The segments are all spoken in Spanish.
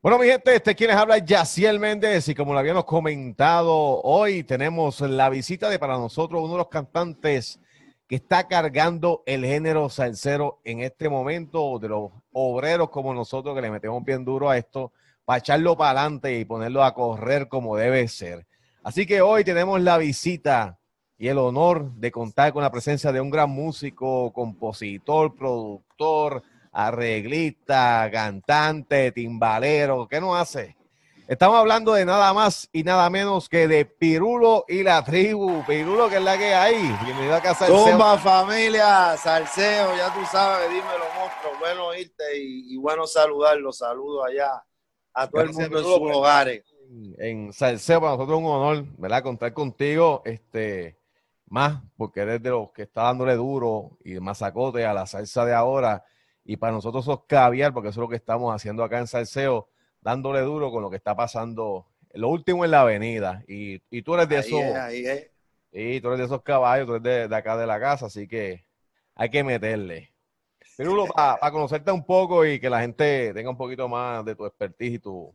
Bueno, mi gente, este quien les habla Yaciel Méndez y como lo habíamos comentado, hoy tenemos la visita de para nosotros uno de los cantantes que está cargando el género salsero en este momento, de los obreros como nosotros que le metemos bien duro a esto, para echarlo para adelante y ponerlo a correr como debe ser. Así que hoy tenemos la visita y el honor de contar con la presencia de un gran músico, compositor, productor, arreglista, cantante, timbalero, ¿qué no hace? Estamos hablando de nada más y nada menos que de Pirulo y la tribu. Pirulo, que es la que hay. Bienvenido a casa Tumba, familia, salseo, ya tú sabes, dímelo, monstruo. Bueno irte y, bueno saludarlo. Saludo allá a todo el mundo en sus hogares. En salseo, para nosotros es un honor, ¿verdad? Contar contigo, este, más, porque eres de los que está dándole duro y masacote a la salsa de ahora y para nosotros sos caviar, porque eso es lo que estamos haciendo acá en Salseo, dándole duro con lo que está pasando, lo último en la avenida. Y, tú eres de esos. Y tú eres de esos caballos, tú eres de, acá de la casa, así que hay que meterle. Pero para conocerte un poco y que la gente tenga un poquito más de tu expertise y tu,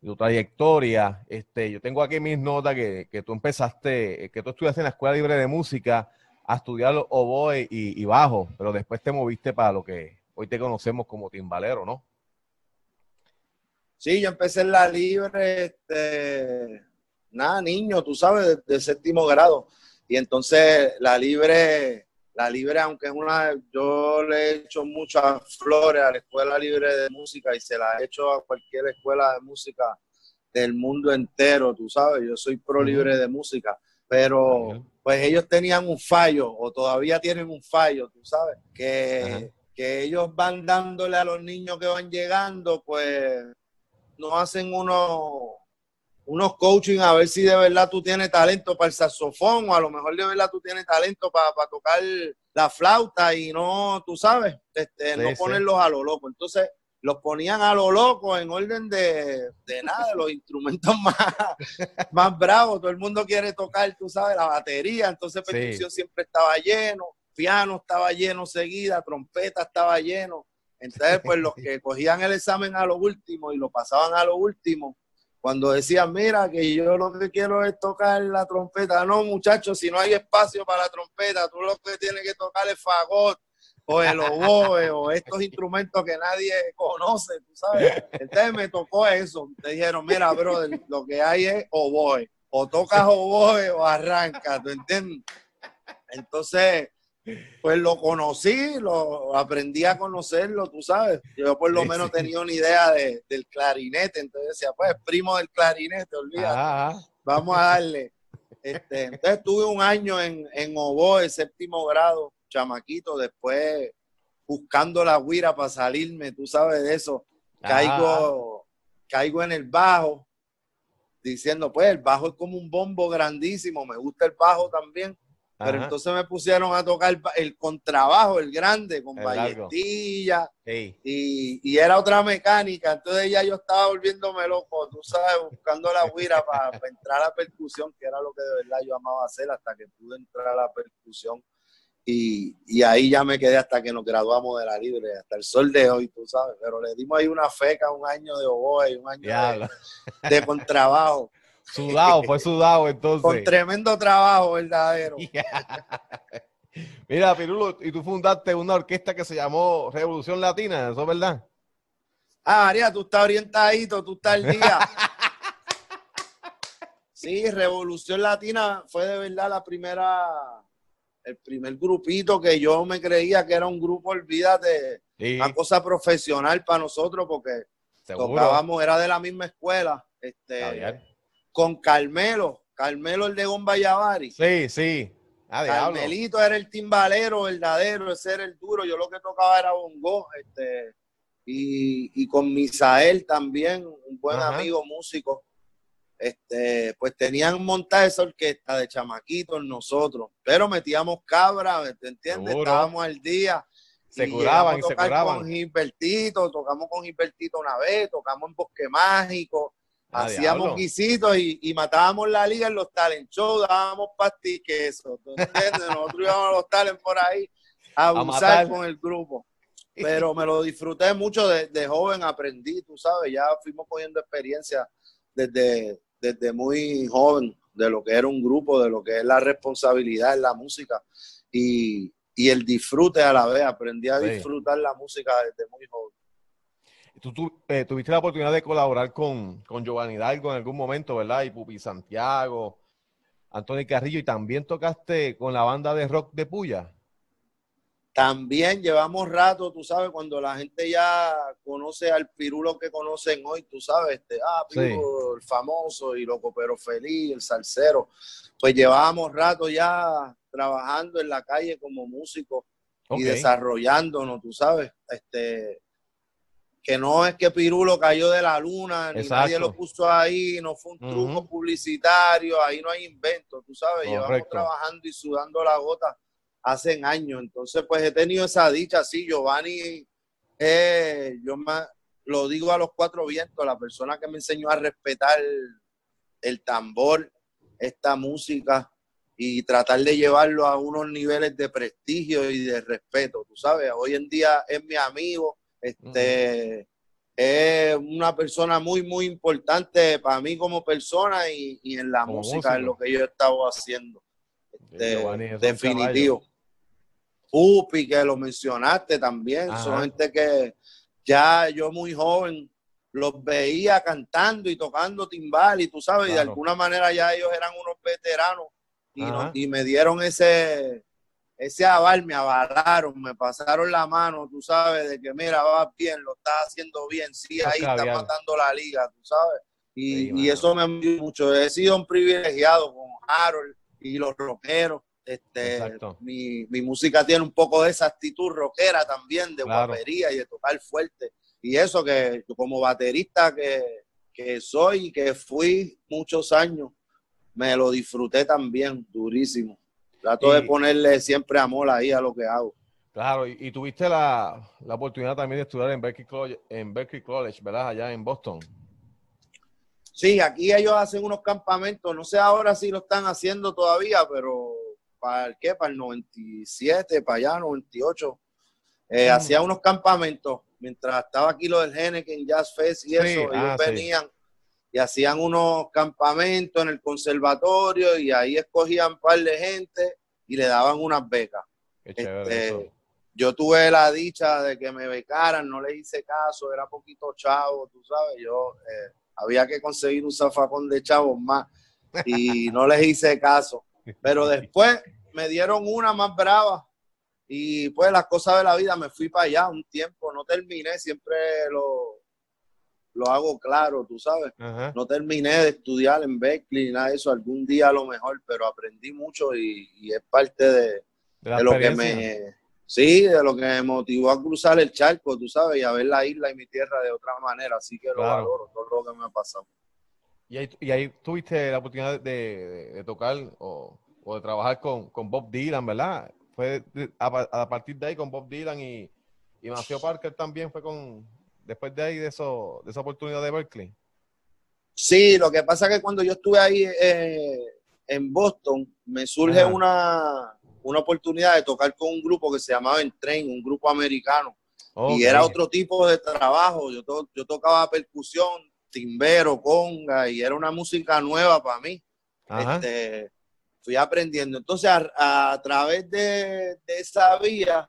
tu trayectoria, este, yo tengo aquí mis notas que, que, tú empezaste, que tú estudiaste en la Escuela Libre de Música a estudiar oboe y, y bajo, pero después te moviste para lo que hoy te conocemos como timbalero, ¿no? Sí, yo empecé en la libre, este, nada, niño, tú sabes, de, séptimo grado. Y entonces la libre, la libre, aunque es una, yo le he hecho muchas flores a la escuela libre de música y se la he hecho a cualquier escuela de música del mundo entero, tú sabes, yo soy pro libre de música, pero pues ellos tenían un fallo o todavía tienen un fallo, tú sabes, que que ellos van dándole a los niños que van llegando, pues no hacen unos, unos coaching a ver si de verdad tú tienes talento para el saxofón o a lo mejor de verdad tú tienes talento para, tocar la flauta y no, tú sabes, este, no ponerlos a lo loco. Entonces los ponían a lo loco en orden de, de nada, los instrumentos más, más bravos. Todo el mundo quiere tocar, tú sabes, la batería. Entonces percusión siempre estaba lleno piano estaba lleno seguida, trompeta estaba lleno. Entonces, pues los que cogían el examen a lo último y lo pasaban a lo último, cuando decían, mira, que yo lo que quiero es tocar la trompeta. No, muchachos, si no hay espacio para la trompeta, tú lo que tienes que tocar es fagot o el oboe o estos instrumentos que nadie conoce, tú sabes. Entonces me tocó eso. Te dijeron, mira, bro, lo que hay es oboe. O tocas oboe o arranca, ¿tú entiendes? Entonces, pues lo conocí, lo aprendí a conocerlo, tú sabes. Yo por lo menos tenía una idea de, del clarinete, entonces decía, pues primo del clarinete, olvídate. Vamos a darle. Este, entonces tuve un año en, en oboe, séptimo grado, chamaquito, después buscando la guira para salirme, tú sabes de eso. Caigo, caigo en el bajo, diciendo, pues el bajo es como un bombo grandísimo, me gusta el bajo también pero entonces me pusieron a tocar el, contrabajo, el grande, con balletilla. Y, era otra mecánica. Entonces ya yo estaba volviéndome loco, tú sabes, buscando la guira para, entrar a la percusión, que era lo que de verdad yo amaba hacer hasta que pude entrar a la percusión. Y, ahí ya me quedé hasta que nos graduamos de la libre, hasta el sol de hoy, tú sabes. Pero le dimos ahí una feca, un año de oboe, un año de, de contrabajo. Sudado, fue sudado entonces. Con tremendo trabajo verdadero. Mira, Pirulo, y tú fundaste una orquesta que se llamó Revolución Latina, ¿eso es verdad? Ah, María, tú estás orientadito, tú estás al día. sí, Revolución Latina fue de verdad la primera, el primer grupito que yo me creía que era un grupo, olvídate, una cosa profesional para nosotros porque tocábamos, era de la misma escuela. Este, con Carmelo, Carmelo el de Gomba Sí, sí. Ah, Carmelito era el timbalero verdadero, ese era el duro. Yo lo que tocaba era bongo, este, y, con Misael también, un buen amigo músico. Este, pues tenían montada esa orquesta de chamaquitos nosotros, pero metíamos cabra, ¿te entiendes? Estábamos al día. Se curaban y se curaban. Con Gilbertito, tocamos con Gilbertito una vez, tocamos en Bosque Mágico, Ah, Hacíamos guisitos y, matábamos la liga en los talent shows, dábamos pastis eso. Nosotros íbamos a los talent por ahí a abusar con el grupo. pero me lo disfruté mucho de, joven, aprendí, tú sabes, ya fuimos cogiendo experiencia desde, desde muy joven de lo que era un grupo, de lo que es la responsabilidad en la música y, el disfrute a la vez. Aprendí a disfrutar la música desde muy joven. Tú, eh, tuviste la oportunidad de colaborar con, con Giovanni Hidalgo en algún momento, ¿verdad? Y Pupi Santiago, Antonio Carrillo, y también tocaste con la banda de rock de Puya. También llevamos rato, tú sabes, cuando la gente ya conoce al Pirulo que conocen hoy, tú sabes, este, ah, Pirulo, el famoso y loco pero feliz, el salsero, pues llevábamos rato ya trabajando en la calle como músicos y desarrollándonos, tú sabes, este, que no es que Pirulo cayó de la luna, ni nadie lo puso ahí, no fue un truco publicitario, ahí no hay invento, tú sabes, llevamos trabajando y sudando la gota hace años. Entonces, pues he tenido esa dicha, sí, Giovanni, eh, yo más, lo digo a los cuatro vientos, la persona que me enseñó a respetar el, tambor, esta música y tratar de llevarlo a unos niveles de prestigio y de respeto, tú sabes, hoy en día es mi amigo, este, es una persona muy, muy importante para mí como persona y, en la música, en lo que yo he estado haciendo. Este, definitivo. Upi, que lo mencionaste también, son gente que ya yo muy joven los veía cantando y tocando timbal y tú sabes, y de alguna manera ya ellos eran unos veteranos y, y, me dieron ese, ese aval, me avalaron, me pasaron la mano, tú sabes, de que mira, va bien, lo estás haciendo bien, sí, ahí está matando la liga, tú sabes. Y, y eso me mucho. He sido un privilegiado con Harold y los rockeros este, mi, música tiene un poco de esa actitud rockera también, de guapería y de tocar fuerte. Y eso que como baterista que, soy y que fui muchos años, me lo disfruté también, durísimo. Trato de ponerle siempre amor ahí a lo que hago. Claro, y, tuviste la, oportunidad también de estudiar en Berkeley, College, en Berkeley College, ¿verdad? Allá en Boston. Sí, aquí ellos hacen unos campamentos, no sé ahora si lo están haciendo todavía, pero para el qué, para el 97, para allá, 98. Eh, Hacía unos campamentos mientras estaba aquí lo del Henneken Jazz Fest y eso, ellos ah, venían y hacían unos campamentos en el conservatorio y ahí escogían un par de gente y le daban unas becas. Este, yo tuve la dicha de que me becaran, no le hice caso, era poquito chavo, tú sabes, yo eh, había que conseguir un zafacón de chavos más y no les hice caso. Pero después me dieron una más brava y pues las cosas de la vida me fui para allá un tiempo, no terminé, siempre lo, lo hago claro, tú sabes. No terminé de estudiar en Berkeley ni nada de eso, algún día a lo mejor, pero aprendí mucho y, es parte de, lo que me... Sí, de lo que me motivó a cruzar el charco, tú sabes, y a ver la isla y mi tierra de otra manera, así que lo valoro, todo lo que me ha pasado. Y ahí, y ahí tuviste la oportunidad de, tocar o, de trabajar con, Bob Dylan, ¿verdad? Fue a, partir de ahí con Bob Dylan y, y Matthew Parker también fue con, después de ahí, de, eso, de esa oportunidad de Berkeley. Sí, lo que pasa es que cuando yo estuve ahí eh, en Boston, me surge una, una oportunidad de tocar con un grupo que se llamaba Entrain, un grupo americano. Y era otro tipo de trabajo. Yo, yo tocaba percusión, timbero, conga, y era una música nueva para mí. Este, fui aprendiendo. Entonces, a, través de, esa vía,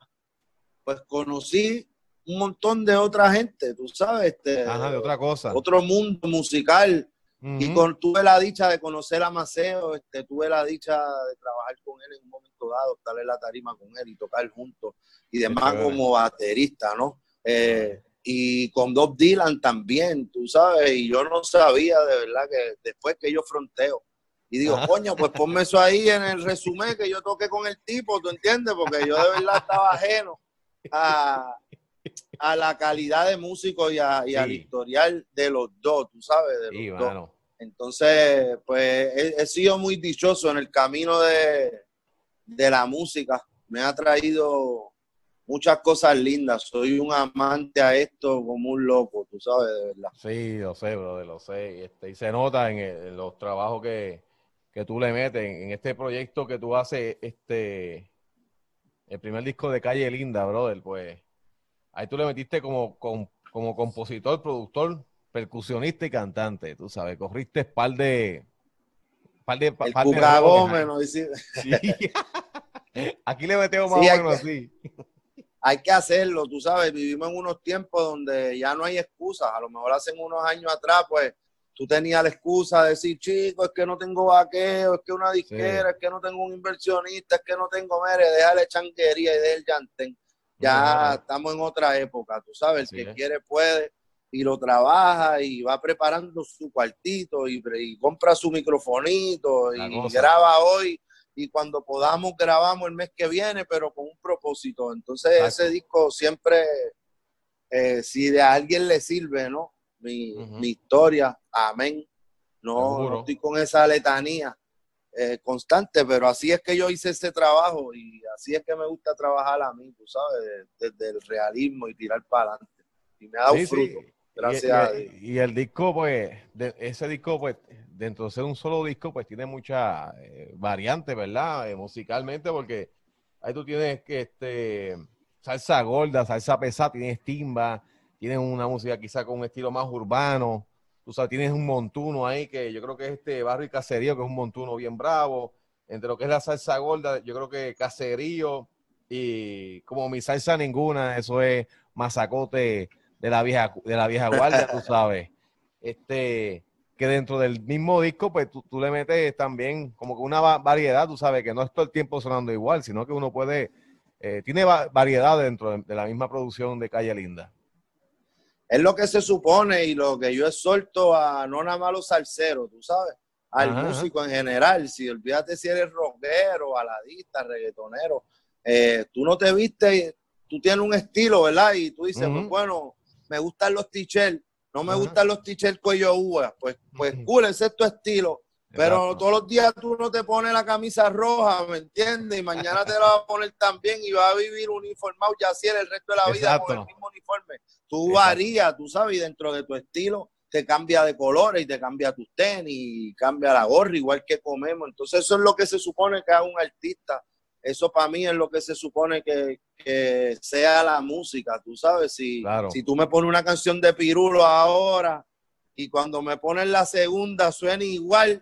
pues conocí un montón de otra gente, tú sabes, este, de otra cosa. Otro mundo musical. Y con, tuve la dicha de conocer a Maceo, este, tuve la dicha de trabajar con él en un momento dado, estar en la tarima con él y tocar juntos y demás como baterista, ¿no? Eh, y con Bob Dylan también, tú sabes, y yo no sabía de verdad que después que yo fronteo. Y digo, coño, pues ponme eso ahí en el resumen que yo toqué con el tipo, ¿tú entiendes? Porque yo de verdad estaba ajeno a, la calidad de músico y, a, al historial de los dos, tú sabes, de los dos. Entonces, pues he, sido muy dichoso en el camino de, de la música. Me ha traído muchas cosas lindas. Soy un amante a esto como un loco, tú sabes, de verdad. Sí, lo sé, brother, lo sé. Este, y se nota en, los trabajos que, tú le metes, en, este proyecto que tú haces, este, el primer disco de Calle Linda, brother, pues ahí tú le metiste como, como, compositor, productor, percusionista y cantante, tú sabes, corriste par de... Par de, par. Sí. Aquí le metemos más o menos así. Hay que hacerlo, tú sabes, vivimos en unos tiempos donde ya no hay excusas. A lo mejor hace unos años atrás, pues tú tenías la excusa de decir, chico, es que no tengo vaqueo, es que una disquera, es que no tengo un inversionista, es que no tengo, mere, déjale chanquería y déjale el llantén. Ya estamos en otra época, tú sabes, el que quiere puede y lo trabaja y va preparando su cuartito y, compra su microfonito y graba hoy y cuando podamos grabamos el mes que viene, pero con un propósito. Entonces ese disco siempre, eh, si de alguien le sirve, ¿no? Mi, historia, amén. No, estoy con esa letanía eh, constante, pero así es que yo hice ese trabajo y así es que me gusta trabajar a mí, tú sabes, desde el realismo y tirar para adelante. Y me ha dado fruto. Gracias y, a Dios. Y el disco, pues, ese disco, pues, dentro de ser un solo disco, pues tiene mucha eh, variante, ¿verdad? Eh, musicalmente, porque ahí tú tienes que este salsa gorda, salsa pesada, tienes timba, tienes una música quizá con un estilo más urbano, tú sabes, tienes un montuno ahí que yo creo que es este barrio y caserío, que es un montuno bien bravo, entre lo que es la salsa gorda, yo creo que caserío y como mi salsa ninguna, eso es masacote de la vieja, de la vieja guardia, tú sabes. Este, que dentro del mismo disco, pues tú, le metes también como que una variedad, tú sabes, que no es todo el tiempo sonando igual, sino que uno puede, eh, tiene variedad dentro de, la misma producción de Calle Linda. Es lo que se supone y lo que yo exhorto a no nada más los salseros, tú sabes, al músico en general. Si olvídate si eres rockero, baladista, reggaetonero, eh, tú no te viste, tú tienes un estilo, ¿verdad? Y tú dices, pues bueno, me gustan los t-shirts, no me gustan los t-shirts cuello uva, pues, pues cool, ese es tu estilo. Pero todos los días tú no te pones la camisa roja, ¿me entiendes? Y mañana te la vas a poner también y vas a vivir uniformado ya así el resto de la vida con el mismo uniforme. Tú varías, tú sabes, y dentro de tu estilo te cambia de colores y te cambia tus tenis, y cambia la gorra, igual que comemos. Entonces eso es lo que se supone que haga un artista. Eso para mí es lo que se supone que, que sea la música, tú sabes, si, si tú me pones una canción de Pirulo ahora y cuando me pones la segunda suena igual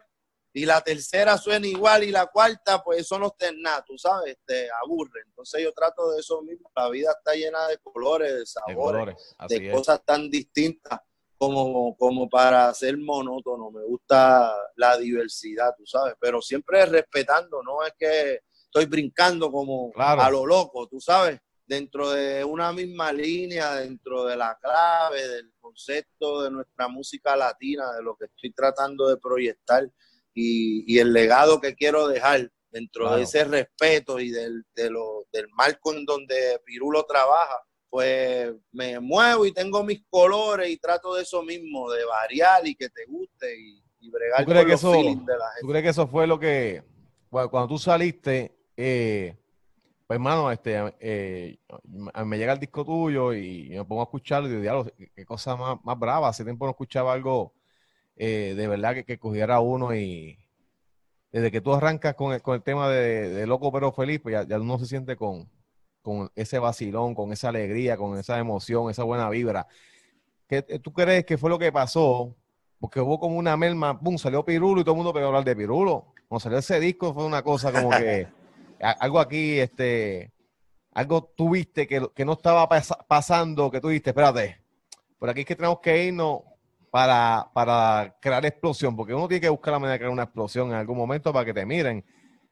y la tercera suena igual y la cuarta, pues eso no está en nada, tú sabes, te aburre. Entonces yo trato de eso mismo, la vida está llena de colores, de sabores, de, cosas tan distintas como, como para ser monótono. Me gusta la diversidad, tú sabes, pero siempre respetando, no es que estoy brincando como a lo loco, tú sabes, dentro de una misma línea, dentro de la clave, del concepto de nuestra música latina, de lo que estoy tratando de proyectar y, el legado que quiero dejar dentro de ese respeto y del, de lo, del marco en donde Pirulo trabaja, pues me muevo y tengo mis colores y trato de eso mismo, de variar y que te guste y, bregar con los eso, de la gente. ¿Tú crees que eso fue lo que, cuando tú saliste, eh, pues, hermano, este, eh, me llega el disco tuyo y me pongo a escucharlo y digo, qué cosa más, más brava. Hace tiempo no escuchaba algo eh, de verdad que, que, cogiera uno y desde que tú arrancas con el, con el tema de, Loco pero Feliz, pues ya, uno se siente con, con ese vacilón, con esa alegría, con esa emoción, esa buena vibra. ¿Qué tú crees que fue lo que pasó? Porque hubo como una melma, pum, salió Pirulo y todo el mundo pegó a hablar de Pirulo. Cuando salió ese disco fue una cosa como que algo aquí, este, algo tuviste que, que no estaba pasando, que tú dijiste, espérate, por aquí es que tenemos que irnos para, para crear explosión, porque uno tiene que buscar la manera de crear una explosión en algún momento para que te miren.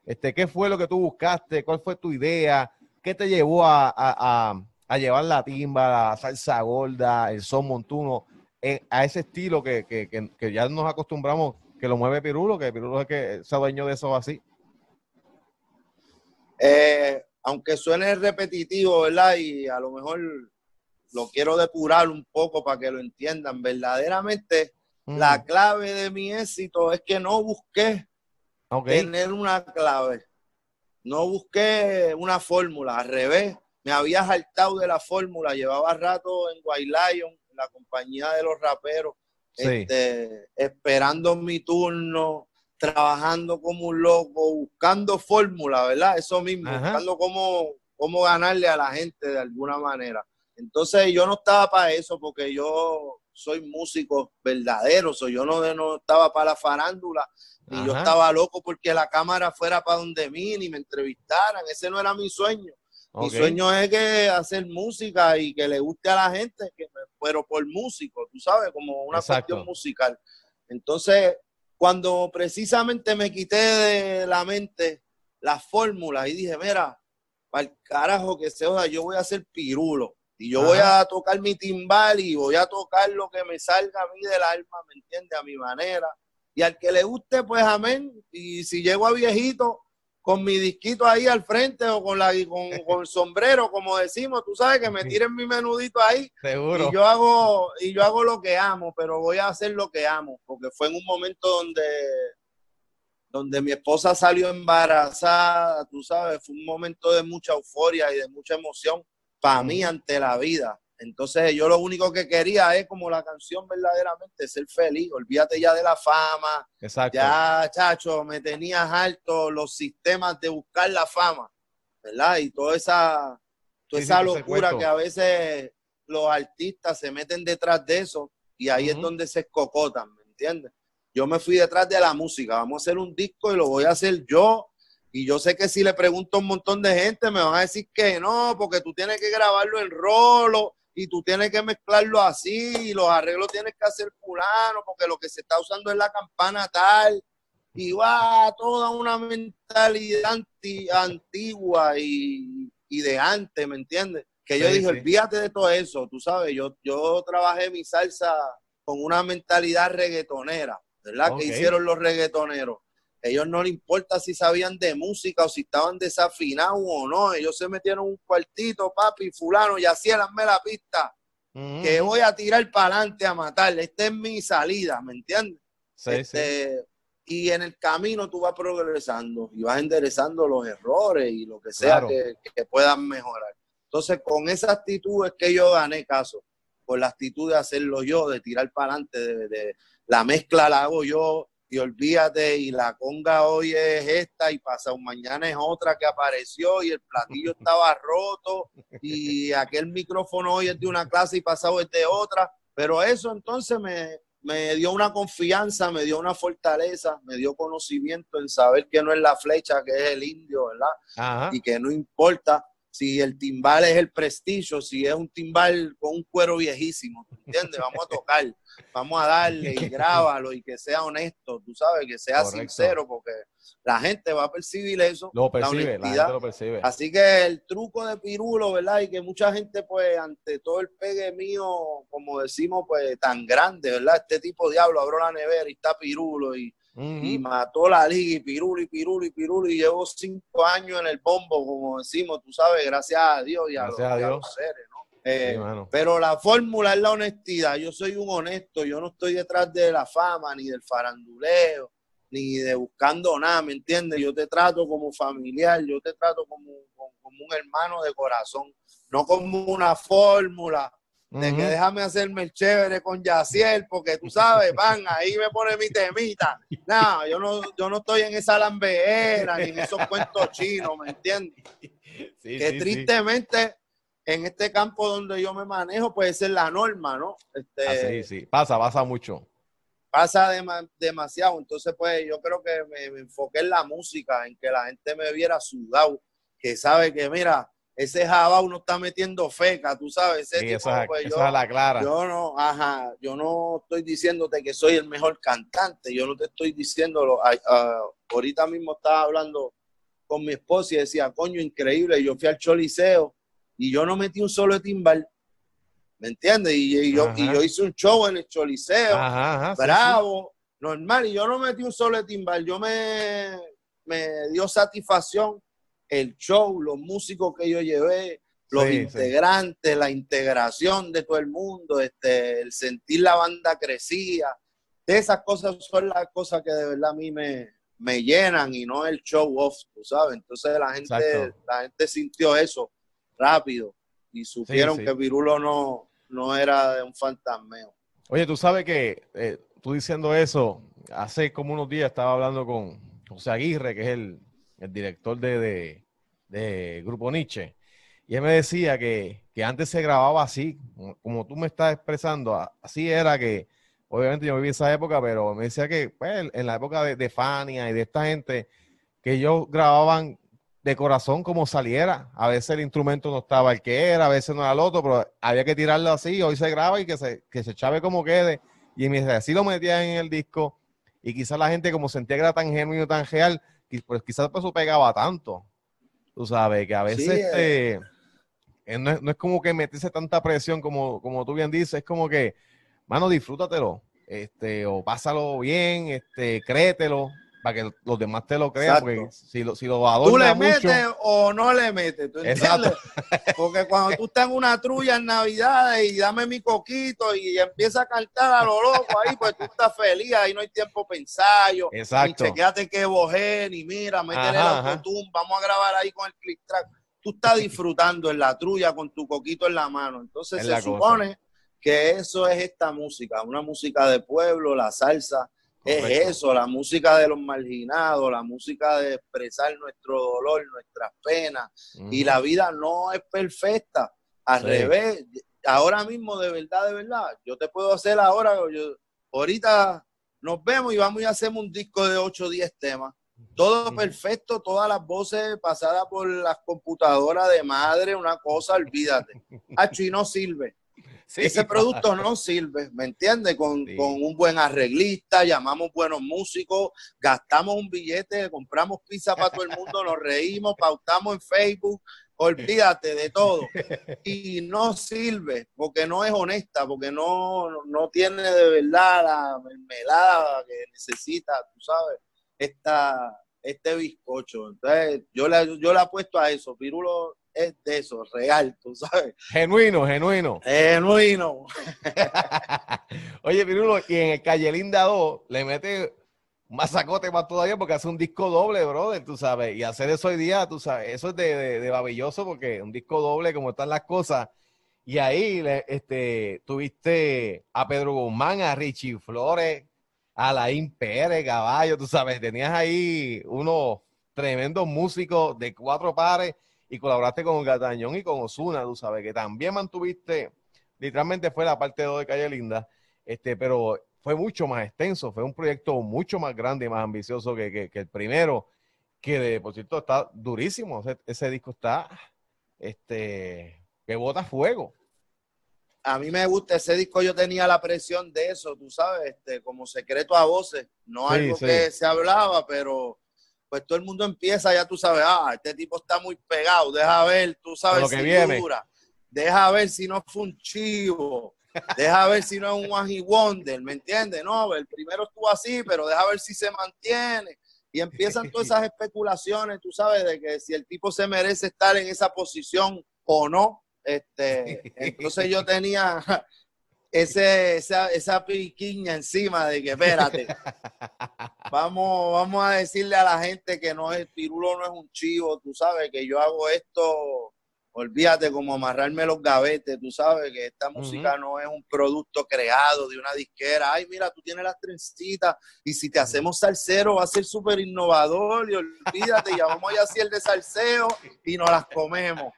Este, ¿Qué fue lo que tú buscaste? ¿Cuál fue tu idea? ¿Qué te llevó a, a, a, llevar la timba, la salsa gorda, el son montuno, eh, a ese estilo que, que, que, ya nos acostumbramos, que lo mueve Pirulo, que Pirulo es que se dueño de eso así? Eh, aunque suene repetitivo, ¿verdad? Y a lo mejor lo quiero depurar un poco para que lo entiendan. Verdaderamente, la clave de mi éxito es que no busqué tener una clave. No busqué una fórmula, al revés. Me había saltado de la fórmula. Llevaba rato en White Lion, la compañía de los raperos, este, esperando mi turno, trabajando como un loco, buscando fórmula, ¿verdad? Eso mismo, buscando cómo, cómo ganarle a la gente de alguna manera. Entonces yo no estaba para eso porque yo soy músico verdadero, soy yo no, no estaba para la farándula, ni yo estaba loco porque la cámara fuera para donde mí, ni me entrevistaran, ese no era mi sueño. Mi sueño es que hacer música y que le guste a la gente, que, pero por músico, tú sabes, como una cuestión musical. Entonces, cuando precisamente me quité de la mente las fórmulas y dije, mira, para el carajo que se sea, yo voy a hacer pirulo y yo voy a tocar mi timbal y voy a tocar lo que me salga a mí del alma, ¿me entiendes? A mi manera. Y al que le guste, pues amén. Y si llego a viejito, con mi disquito ahí al frente o con la con, con, el sombrero, como decimos, tú sabes que me tiren mi menudito ahí. Seguro. Y yo hago y yo hago lo que amo, pero voy a hacer lo que amo, porque fue en un momento donde donde mi esposa salió embarazada, tú sabes, fue un momento de mucha euforia y de mucha emoción para mí ante la vida. Entonces yo lo único que quería es como la canción verdaderamente, ser feliz, olvídate ya de la fama. Exacto. Ya, chacho, me tenías alto los sistemas de buscar la fama, ¿verdad? Y toda esa, toda esa locura que a veces los artistas se meten detrás de eso y ahí es donde se escocotan, ¿me entiendes? Yo me fui detrás de la música, vamos a hacer un disco y lo voy a hacer yo y yo sé que si le pregunto a un montón de gente me van a decir que no, porque tú tienes que grabarlo en rolo y tú tienes que mezclarlo así y los arreglos tienes que hacer fulano porque lo que se está usando es la campana tal y va toda una mentalidad antigua y, de antes, ¿me entiendes? Que yo dije, olvídate de todo eso, tú sabes, yo, yo trabajé mi salsa con una mentalidad reggaetonera, ¿verdad? Que hicieron los reggaetoneros ellos no les importa si sabían de música o si estaban desafinados o no. Ellos se metieron un cuartito, papi, fulano, y así me la pista. Que voy a tirar para adelante a matar. Esta es mi salida, ¿me entiendes? Este, y en el camino tú vas progresando y vas enderezando los errores y lo que sea que, puedan mejorar. Entonces, con esa actitud es que yo gané caso. Por la actitud de hacerlo yo, de tirar para adelante, de la mezcla la hago yo, y olvídate, y la conga hoy es esta y pasado mañana es otra que apareció y el platillo estaba roto y aquel micrófono hoy es de una clase y pasado es de otra, pero eso entonces me, me dio una confianza, me dio una fortaleza, me dio conocimiento en saber que no es la flecha, que es el indio, ¿verdad? Y que no importa si el timbal es el prestigio, si es un timbal con un cuero viejísimo, ¿entiendes? Vamos a tocar, vamos a darle y grábalo y que sea honesto, tú sabes, que sea sincero, porque la gente va a percibir eso. Lo percibe, la, gente lo percibe. Así que el truco de Pirulo, ¿verdad? Y que mucha gente, pues, ante todo el pegue mío, como decimos, pues, tan grande, ¿verdad? Este tipo de diablo abrió la nevera y está Pirulo y y mató la liga y pirulo y pirulo y llevo cinco años en el bombo, como decimos, tú sabes, gracias a Dios y a, los, seres, ¿no? Eh, pero la fórmula es la honestidad. Yo soy un honesto, yo no estoy detrás de la fama, ni del faranduleo, ni de buscando nada, ¿me entiendes? Yo te trato como familiar, yo te trato como, como un hermano de corazón, no como una fórmula de que déjame hacerme el chévere con Yaciel, porque tú sabes, van, ahí me pone mi temita. No, yo no, yo no estoy en esa lambeera ni en esos cuentos chinos, ¿me entiendes? que tristemente en este campo donde yo me manejo puede ser la norma, ¿no? Este, ah, sí, sí, pasa, pasa mucho. Pasa demasiado, entonces pues yo creo que me, me enfoqué en la música, en que la gente me viera sudado, que sabe que mira, ese Java uno está metiendo feca, tú sabes. Ese tipo, pues, yo, es la clara. Yo no, ajá, yo no estoy diciéndote que soy el mejor cantante, yo no te estoy diciéndolo. ahorita mismo estaba hablando con mi esposa y decía, coño, increíble, yo fui al Choliseo y yo no metí un solo de timbal. ¿Me entiendes? Y, yo, y yo hice un show en el Choliseo, bravo, normal, y yo no metí un solo de timbal. Yo me, me dio satisfacción el show, los músicos que yo llevé, los integrantes, la integración de todo el mundo, este, el sentir la banda crecía. Esas cosas son las cosas que de verdad a mí me, me llenan y no el show off, tú sabes. Entonces la gente, la gente sintió eso rápido y supieron que Virulo no, no era de un fantasmeo. Oye, tú sabes que eh, tú diciendo eso, hace como unos días estaba hablando con José Aguirre, que es el, el director de, de, Grupo Nietzsche. Y él me decía que, antes se grababa así, como tú me estás expresando, así era que, obviamente yo viví esa época, pero me decía que pues, en la época de, de Fania y de esta gente, que ellos grababan de corazón como saliera. A veces el instrumento no estaba el que era, a veces no era el otro, pero había que tirarlo así, hoy se graba y que se, que se chave como quede. Y así lo metían en el disco. Y quizás la gente como sentía que era tan genuino, tan real, quizás por eso pegaba tanto. Tú sabes, que a veces este, eh. no, es, como que meterse tanta presión como, como tú bien dices, es como que, mano, disfrútatelo, este, o pásalo bien, este, créetelo, para que los demás te lo crean, porque si lo, si lo Tú le metes o no le metes, ¿tú entiendes? Porque cuando tú estás en una trulla en Navidad y dame mi coquito y empieza a cantar a lo loco ahí, pues tú estás feliz, ahí no hay tiempo para ensayo. Exacto. Ni chequeate que boje, ni mira, métele el autotune, vamos a grabar ahí con el click track. Tú estás disfrutando en la trulla con tu coquito en la mano. Entonces se supone que eso es esta música, una música de pueblo, la salsa es eso, la música de los marginados, la música de expresar nuestro dolor, nuestras penas. Y la vida no es perfecta. Al revés, ahora mismo, de verdad, de verdad, yo te puedo hacer ahora, yo, ahorita nos vemos y vamos y hacemos un disco de 8 o 10 temas. Todo perfecto, todas las voces pasadas por las computadoras de madre, una cosa, olvídate. Hacho, y no sirve. Ese producto no sirve, ¿me entiendes? Con, un buen arreglista, llamamos buenos músicos, gastamos un billete, compramos pizza para todo el mundo, nos reímos, pautamos en Facebook, olvídate de todo. Y no sirve, porque no es honesta, porque no, no tiene de verdad la mermelada que necesita, tú sabes, esta, este bizcocho. Entonces, yo le, yo le apuesto a eso. Pirulo es de eso, real, tú sabes. Genuino, genuino. Genuino. Oye, Pirulo, y en el Calle Linda 2 le mete más sacote más todavía porque hace un disco doble, brother, tú sabes. Y hacer eso hoy día, tú sabes, eso es de, de, babilloso porque un disco doble, como están las cosas. Y ahí este, tuviste a Pedro Guzmán, a Richie Flores, a Laín Pérez, Caballo, tú sabes, tenías ahí unos tremendos músicos de cuatro pares y colaboraste con Gatañón y con Osuna, tú sabes, que también mantuviste, literalmente fue la parte 2 de Calle Linda, este, pero fue mucho más extenso, fue un proyecto mucho más grande y más ambicioso que, el primero, que de, por cierto está durísimo, ese, disco está, este, que bota fuego. A mí me gusta ese disco, yo tenía la presión de eso, tú sabes, este, como secreto a voces, no algo que se hablaba, pero pues todo el mundo empieza, ya tú sabes, ah, este tipo está muy pegado, deja ver, tú sabes si viene. dura, deja ver si no fue un chivo, deja ver si no es un one wonder, ¿me entiendes? No, el primero estuvo así, pero deja ver si se mantiene. Y empiezan todas esas especulaciones, tú sabes, de que si el tipo se merece estar en esa posición o no. Este, entonces yo tenía, ese, esa, esa piquiña encima de que espérate, vamos, vamos a decirle a la gente que no es pirulo, no es un chivo, tú sabes que yo hago esto, olvídate como amarrarme los gavetes, tú sabes que esta música no es un producto creado de una disquera, ay mira, tú tienes las trencitas y si te hacemos salsero va a ser súper innovador y olvídate, ya vamos a hacer el de salseo y nos las comemos.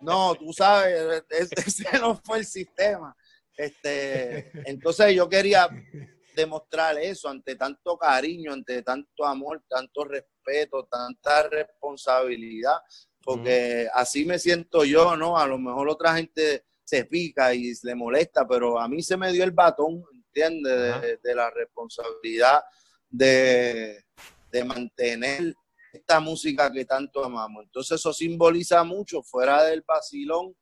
No, tú sabes, ese no fue el sistema. Este, entonces yo quería demostrar eso ante tanto cariño, ante tanto amor, tanto respeto, tanta responsabilidad, porque así me siento yo, ¿no? A lo mejor otra gente se pica y le molesta, pero a mí se me dio el batón, ¿entiendes? De, la responsabilidad de, de mantener esta música que tanto amamos. Entonces eso simboliza mucho fuera del vacilón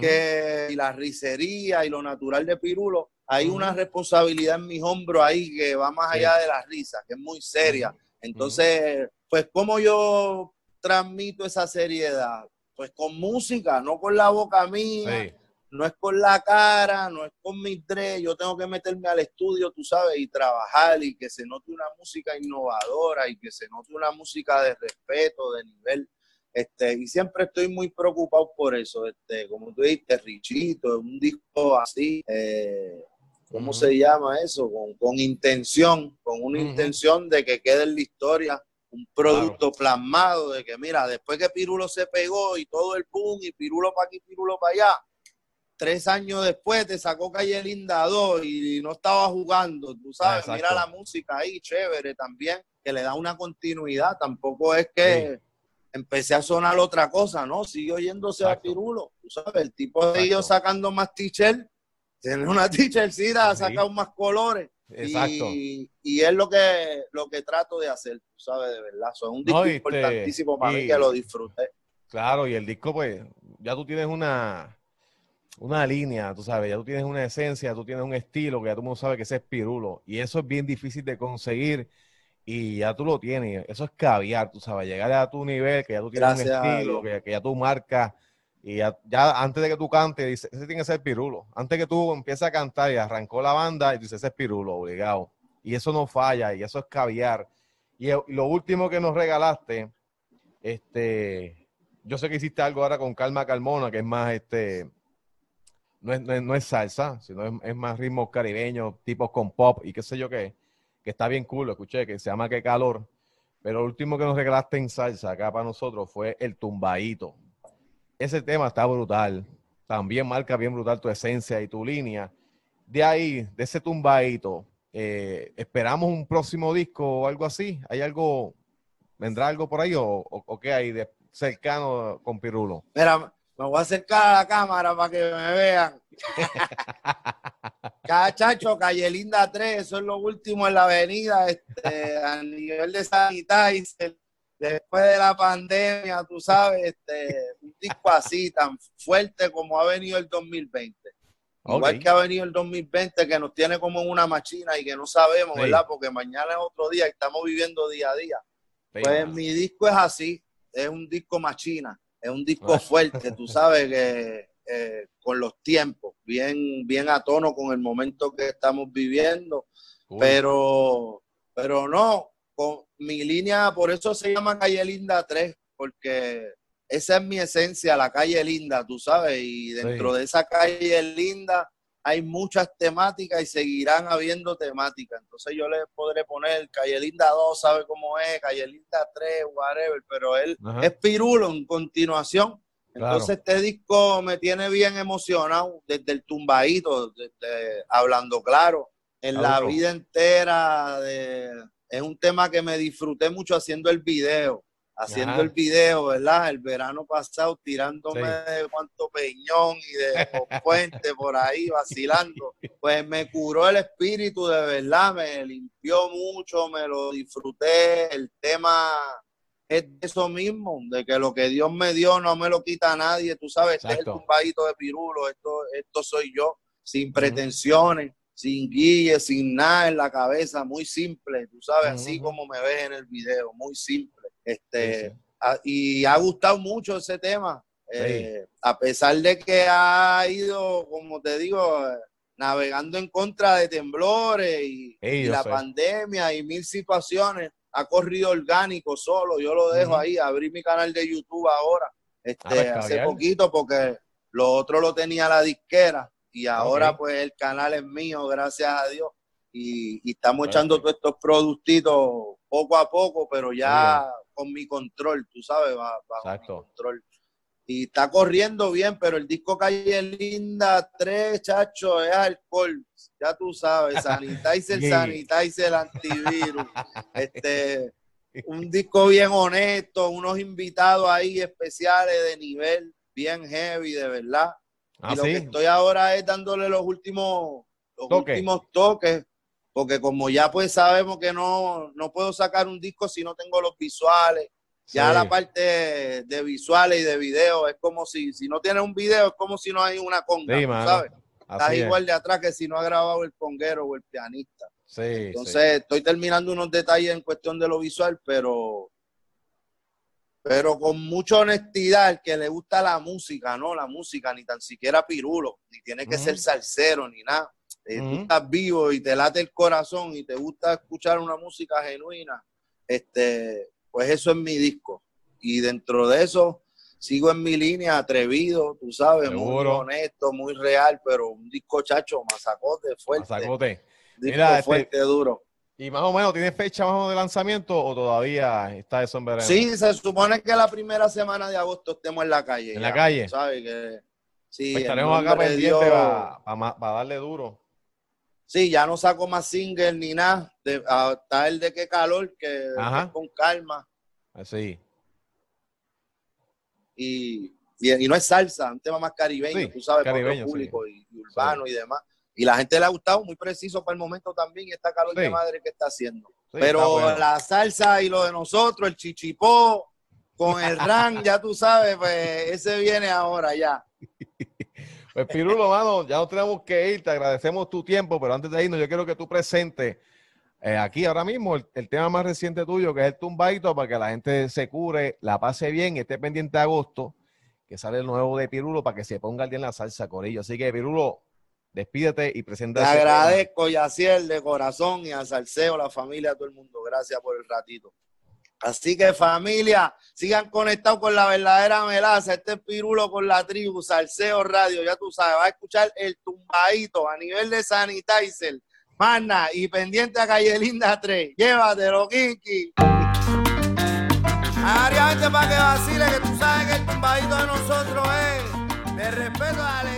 que y la risería y lo natural de Pirulo, hay una responsabilidad en mis hombros ahí que va más allá de la risa, que es muy seria. Entonces, pues, ¿cómo yo transmito esa seriedad? Pues con música, no con la boca mía, no es con la cara, no es con mis tres. Yo tengo que meterme al estudio, tú sabes, y trabajar y que se note una música innovadora y que se note una música de respeto, de nivel. Este, y siempre estoy muy preocupado por eso, este, como tú dijiste, Richito, un disco así, eh, ¿cómo se llama eso? Con, intención, con una intención de que quede en la historia un producto plasmado de que, mira, después que Pirulo se pegó y todo el boom y Pirulo para aquí, Pirulo para allá, tres años después te sacó Calle Linda 2 y no estaba jugando, tú sabes, mira la música ahí, chévere también, que le da una continuidad, tampoco es que empecé a sonar otra cosa, ¿no? Sigue oyéndose a Pirulo, tú sabes, el tipo de ellos sacando más teacher, tiene una teachercita, ha sacado más colores. Exacto. Y, es lo que, lo que trato de hacer, tú sabes, de verdad. es un disco importantísimo para mí que lo disfruté. Claro, y el disco, pues, ya tú tienes una, una línea, tú sabes, ya tú tienes una esencia, tú tienes un estilo que ya tú no sabes que ese es Pirulo. Y eso es bien difícil de conseguir y ya tú lo tienes. Eso es caviar, tú sabes, llegar a tu nivel, que ya tú tienes un estilo, que, ya tú marcas. Y ya, antes de que tú cantes, dices, ese tiene que ser Pirulo. Antes que tú empieces a cantar y arrancó la banda, y dices, ese es Pirulo, obligado. Y eso no falla, y eso es caviar. Y, lo último que nos regalaste, este, yo sé que hiciste algo ahora con Calma Calmona, que es más, este, no es, no es, salsa, sino es, es, más ritmo caribeño, tipos con pop y qué sé yo qué que está bien cool, lo escuché, que se llama Qué Calor. Pero el último que nos regalaste en salsa acá para nosotros fue el tumbadito. Ese tema está brutal. También marca bien brutal tu esencia y tu línea. De ahí, de ese tumbadito, eh, ¿esperamos un próximo disco o algo así? ¿Hay algo, vendrá algo por ahí o, o qué hay de cercano con Pirulo? Mira, me voy a acercar a la cámara para que me vean. Cachacho, calle Linda 3, eso es lo último en la avenida, este, a nivel de sanitizer, después de la pandemia, tú sabes, este, un disco así, tan fuerte como ha venido el 2020. Igual que ha venido el 2020, que nos tiene como en una machina y que no sabemos, ¿verdad? Porque mañana es otro día y estamos viviendo día a día. Pues mi disco es así, es un disco machina, es un disco fuerte, tú sabes que eh, con los tiempos, bien, bien a tono con el momento que estamos viviendo, pero, pero no, con mi línea, por eso se llama Calle Linda 3, porque esa es mi esencia, la calle linda, tú sabes, y dentro de esa calle linda hay muchas temáticas y seguirán habiendo temáticas. Entonces yo le podré poner Calle Linda 2, sabe cómo es, Calle Linda 3, whatever, pero él es Pirulo en continuación entonces este disco me tiene bien emocionado desde el tumbadito, desde, hablando claro, en la vida entera. es un tema que me disfruté mucho haciendo el video, haciendo el video, ¿verdad? El verano pasado tirándome de cuanto peñón y de puente por ahí vacilando. Pues me curó el espíritu de verdad, me limpió mucho, me lo disfruté. El tema es eso mismo, de que lo que Dios me dio no me lo quita nadie, tú sabes, este es el tumbadito de pirulo, esto, esto soy yo, sin pretensiones, sin guille, sin nada en la cabeza, muy simple, tú sabes, así como me ves en el video, muy simple. Este, y ha gustado mucho ese tema, eh, a pesar de que ha ido, como te digo, navegando en contra de temblores y, la pandemia y mil situaciones ha corrido orgánico solo, yo lo dejo ahí, abrí mi canal de YouTube ahora, este, ah, hace poquito porque lo otro lo tenía la disquera y ahora pues el canal es mío, gracias a Dios, y, estamos echando todos estos productitos poco a poco, pero ya con mi control, tú sabes, bajo mi control y está corriendo bien, pero el disco Calle Linda 3, chacho, es alcohol, ya tú sabes, sanitizer, sanitizer, antivirus, este, un disco bien honesto, unos invitados ahí especiales de nivel, bien heavy, de verdad. y ah, lo que estoy ahora es dándole los últimos, los últimos toques, porque como ya pues sabemos que no, no puedo sacar un disco si no tengo los visuales, ya la parte de visuales y de video es como si, si no tienes un video, es como si no hay una conga, ¿sabes? Estás igual de atrás que si no ha grabado el conguero o el pianista. Sí, Entonces, estoy terminando unos detalles en cuestión de lo visual, pero pero con mucha honestidad, el que le gusta la música, no la música, ni tan siquiera pirulo, ni tiene que ser salsero, ni nada. Eh, tú estás vivo y te late el corazón y te gusta escuchar una música genuina, este, pues eso es mi disco. Y dentro de eso sigo en mi línea, atrevido, tú sabes, muy honesto, muy real, pero un disco chacho, masacote, fuerte. Masacote. Disco Mira, este, fuerte, duro. ¿Y más o menos tiene fecha más de lanzamiento o todavía está eso en verano? Sí, se supone que la primera semana de agosto estemos en la calle. ¿En la calle? ¿Sabes? Que, sí, pues estaremos acá pendientes para darle duro. Sí, ya no saco más single ni nada. hasta el de qué calor, que con calma. Así. Y, y, no es salsa, un tema más caribeño, tú sabes, caribeño, público y, urbano y demás. Y la gente le ha gustado, muy preciso para el momento también, y esta calor de madre que está haciendo. Pero la salsa y lo de nosotros, el chichipó, con el ran, ya tú sabes, pues ese viene ahora ya. Pues Pirulo, mano, ya no tenemos que ir, te agradecemos tu tiempo, pero antes de irnos, yo quiero que tú presentes eh, aquí ahora mismo el, tema más reciente tuyo, que es el tumbaito, para que la gente se cure, la pase bien, esté pendiente de agosto, que sale el nuevo de Pirulo, para que se ponga el día en la salsa, Corillo. Así que, Pirulo, despídete y presenta. Te agradezco, Yaciel, de corazón, y a Salseo, la familia, a todo el mundo. Gracias por el ratito. Así que familia, sigan conectados con la verdadera melaza. Este es Pirulo con la tribu, Salseo Radio, ya tú sabes, va a escuchar el tumbadito a nivel de sanitizer. Mana, y pendiente a Calle Linda 3. Llévatelo, Kinky. Ariamente para que vacile, que tú sabes que el tumbadito de nosotros es de respeto, de unidad.